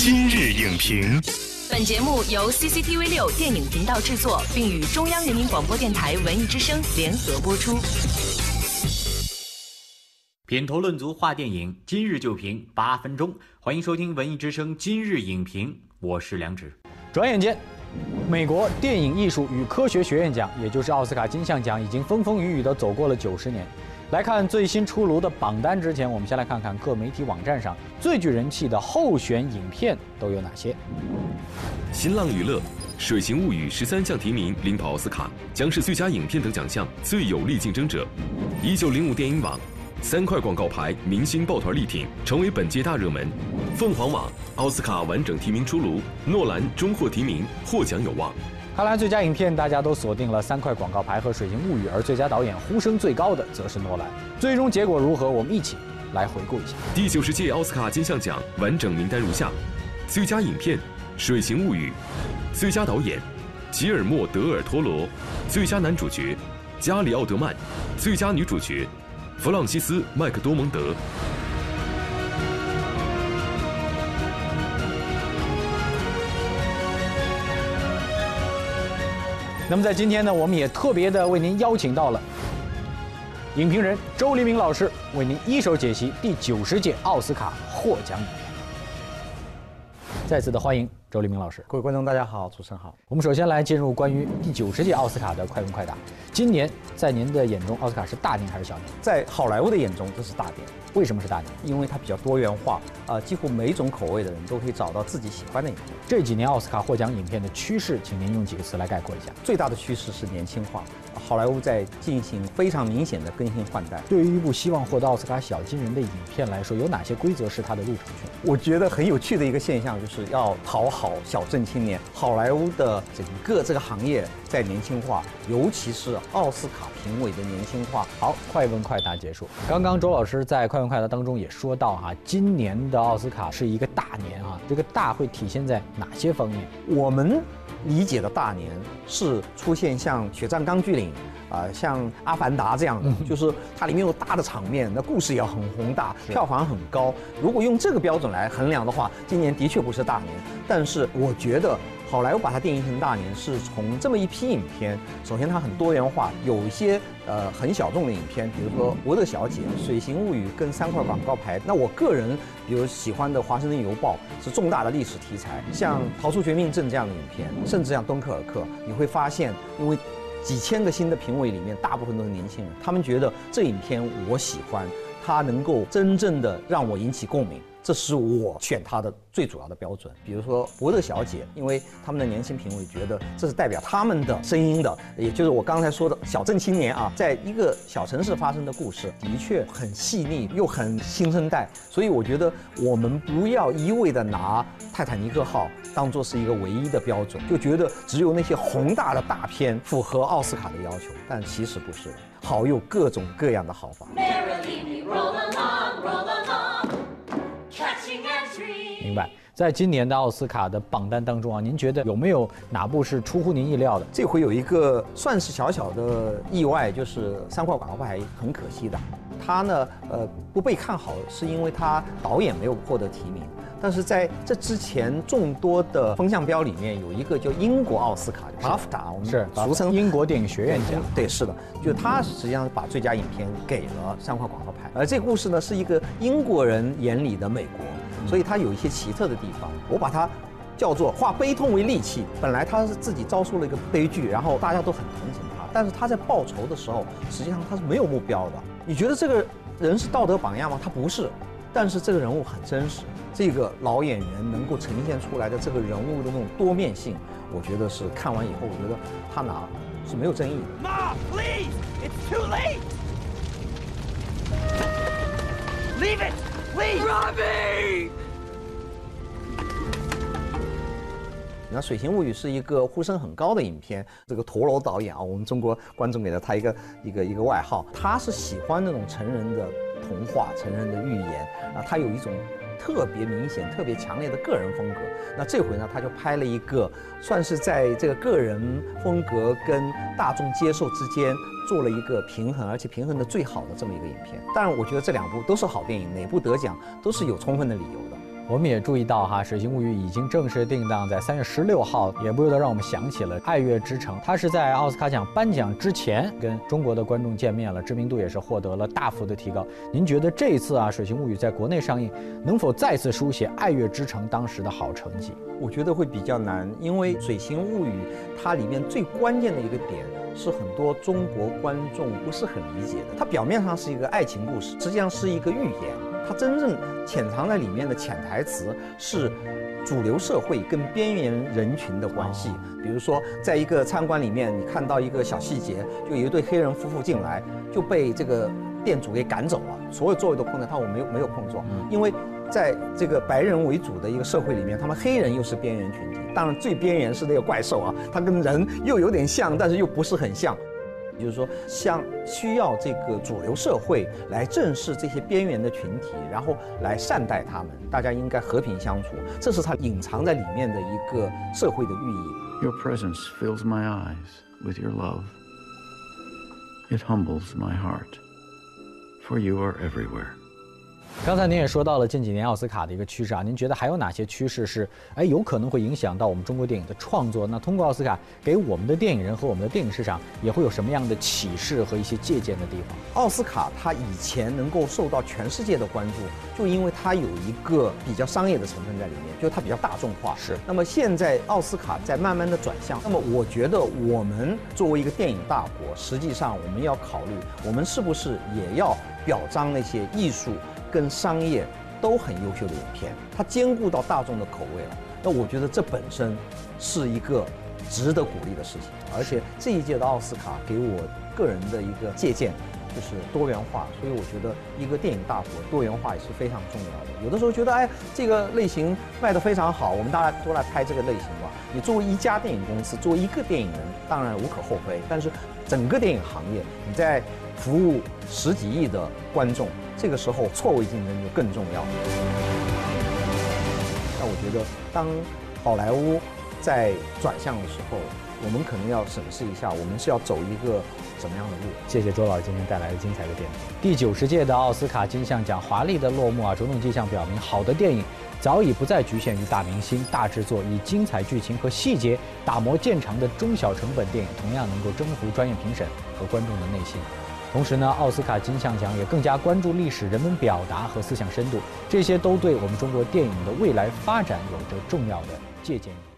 今日影评，本节目由 CCTV 六电影频道制作，并与中央人民广播电台文艺之声联合播出。品头论足话电影，今日就评八分钟。欢迎收听文艺之声今日影评，我是梁植。转眼间，美国电影艺术与科学学院奖，也就是奥斯卡金像奖，已经风风雨雨的走过了九十年。来看最新出炉的榜单之前，我们先来看看各媒体网站上最具人气的候选影片都有哪些。新浪娱乐《水形物语》十三项提名领跑奥斯卡，将是最佳影片等奖项最有力竞争者。一九零五电影网三块广告牌，明星抱团力挺，成为本届大热门。凤凰网奥斯卡完整提名出炉，诺兰终获提名，获奖有望。看来最佳影片大家都锁定了三块广告牌和《水形物语》，而最佳导演呼声最高的则是诺兰。最终结果如何？我们一起来回顾一下。第九十届奥斯卡金像奖完整名单如下：最佳影片《水形物语》，最佳导演吉尔莫·德尔托罗，最佳男主角加里奥德曼，最佳女主角弗朗西斯·麦克多蒙德。那么在今天呢，我们也特别的为您邀请到了影评人周黎明老师，为您一手解析第九十届奥斯卡获奖影片。再次的欢迎周黎明老师。各位观众，大家好，主持人好。我们首先来进入关于第九十届奥斯卡的快问快答。今年在您的眼中，奥斯卡是大年还是小年？在好莱坞的眼中，这是大年，为什么是大年？因为它比较多元化，啊，几乎每种口味的人都可以找到自己喜欢的影片。这几年奥斯卡获奖影片的趋势，请您用几个词来概括一下。最大的趋势是年轻化，好莱坞在进行非常明显的更新换代。对于一部希望获得奥斯卡小金人的影片来说，有哪些规则是它的入场券？我觉得很有趣的一个现象就是要讨好好小镇青年。好莱坞的整个这个行业在年轻化，尤其是奥斯卡评委的年轻化。好，快问快答结束。刚刚周老师在快问快答当中也说到哈，今年的奥斯卡是一个大年啊，这个大会体现在哪些方面？我们理解的大年是出现像《血战钢锯岭》啊、像《阿凡达》这样的，就是它里面有大的场面，那故事也很宏大，票房很高。如果用这个标准来衡量的话，今年的确不是大年。但是我觉得。好莱坞把它定义成大年，是从这么一批影片。首先，它很多元化，有一些呃很小众的影片，比如说《伯德小姐》《水形物语》跟三块广告牌。那我个人比如喜欢的《华盛顿邮报》是重大的历史题材，像《逃出绝命镇》这样的影片，甚至像《敦刻尔克》，你会发现，因为几千个新的评委里面，大部分都是年轻人，他们觉得这影片我喜欢，它能够真正的让我引起共鸣。这是我选它的最主要的标准。比如说《伯乐小姐》，因为他们的年轻评委觉得这是代表他们的声音的，也就是我刚才说的小镇青年啊，在一个小城市发生的故事，的确很细腻又很新生代。所以我觉得我们不要一味的拿《泰坦尼克号》当做是一个唯一的标准，就觉得只有那些宏大的大片符合奥斯卡的要求，但其实不是，好有各种各样的好法。明白，在今年的奥斯卡的榜单当中啊，您觉得有没有哪部是出乎您意料的？这回有一个算是小小的意外，就是三块广告牌很可惜的，他呢，呃，不被看好，是因为他导演没有获得提名。但是在这之前，众多的风向标里面有一个叫英国奥斯卡，BAFTA，我们是俗称英国电影学院奖。对，是的，就他实际上把最佳影片给了三块广告牌，而这个故事呢是一个英国人眼里的美国。所以它有一些奇特的地方，我把它叫做化悲痛为利器。本来他是自己遭受了一个悲剧，然后大家都很同情他，但是他在报仇的时候，实际上他是没有目标的。你觉得这个人是道德榜样吗？他不是，但是这个人物很真实。这个老演员能够呈现出来的这个人物的那种多面性，我觉得是看完以后，我觉得他拿是没有争议的。Ma, please, it's too late. Leave it, please. Robbie. 那《水形物语》是一个呼声很高的影片，这个陀螺导演啊，我们中国观众给了他一个一个一个外号，他是喜欢那种成人的童话、成人的寓言啊，他有一种特别明显、特别强烈的个人风格。那这回呢，他就拍了一个，算是在这个个人风格跟大众接受之间做了一个平衡，而且平衡的最好的这么一个影片。当然，我觉得这两部都是好电影，哪部得奖都是有充分的理由的。我们也注意到哈，《水形物语》已经正式定档在三月十六号，也不由得让我们想起了《爱乐之城》。它是在奥斯卡奖颁奖之前跟中国的观众见面了，知名度也是获得了大幅的提高。您觉得这一次啊，《水形物语》在国内上映，能否再次书写《爱乐之城》当时的好成绩？我觉得会比较难，因为《水形物语》它里面最关键的一个点是很多中国观众不是很理解的。它表面上是一个爱情故事，实际上是一个寓言。它真正潜藏在里面的潜台词是主流社会跟边缘人群的关系。比如说，在一个餐馆里面，你看到一个小细节，就有一对黑人夫妇进来，就被这个店主给赶走了，所有座位都空着，他我没有没有空座，因为在这个白人为主的一个社会里面，他们黑人又是边缘群体。当然，最边缘是那个怪兽啊，它跟人又有点像，但是又不是很像。就是说，像需要这个主流社会来正视这些边缘的群体，然后来善待他们，大家应该和平相处，这是它隐藏在里面的一个社会的寓意。Your presence fills my eyes with your love. It humbles my heart, for you are everywhere. 刚才您也说到了近几年奥斯卡的一个趋势啊，您觉得还有哪些趋势是哎有可能会影响到我们中国电影的创作？那通过奥斯卡给我们的电影人和我们的电影市场也会有什么样的启示和一些借鉴的地方？奥斯卡它以前能够受到全世界的关注，就因为它有一个比较商业的成分在里面，就它比较大众化。是。那么现在奥斯卡在慢慢的转向，那么我觉得我们作为一个电影大国，实际上我们要考虑，我们是不是也要表彰那些艺术。跟商业都很优秀的影片，它兼顾到大众的口味了。那我觉得这本身是一个值得鼓励的事情。而且这一届的奥斯卡给我个人的一个借鉴就是多元化，所以我觉得一个电影大国多元化也是非常重要的。有的时候觉得哎，这个类型卖得非常好，我们大家都来拍这个类型吧。你作为一家电影公司，作为一个电影人，当然无可厚非。但是整个电影行业，你在服务十几亿的观众。这个时候，错位竞争就更重要。那我觉得，当好莱坞在转向的时候，我们可能要审视一下，我们是要走一个什么样的路？谢谢周老师今天带来的精彩的点评。第九十届的奥斯卡金像奖华丽的落幕啊，种种迹象表明，好的电影早已不再局限于大明星、大制作，以精彩剧情和细节打磨见长的中小成本电影，同样能够征服专业评审和观众的内心。同时呢，奥斯卡金像奖也更加关注历史、人文表达和思想深度，这些都对我们中国电影的未来发展有着重要的借鉴意义。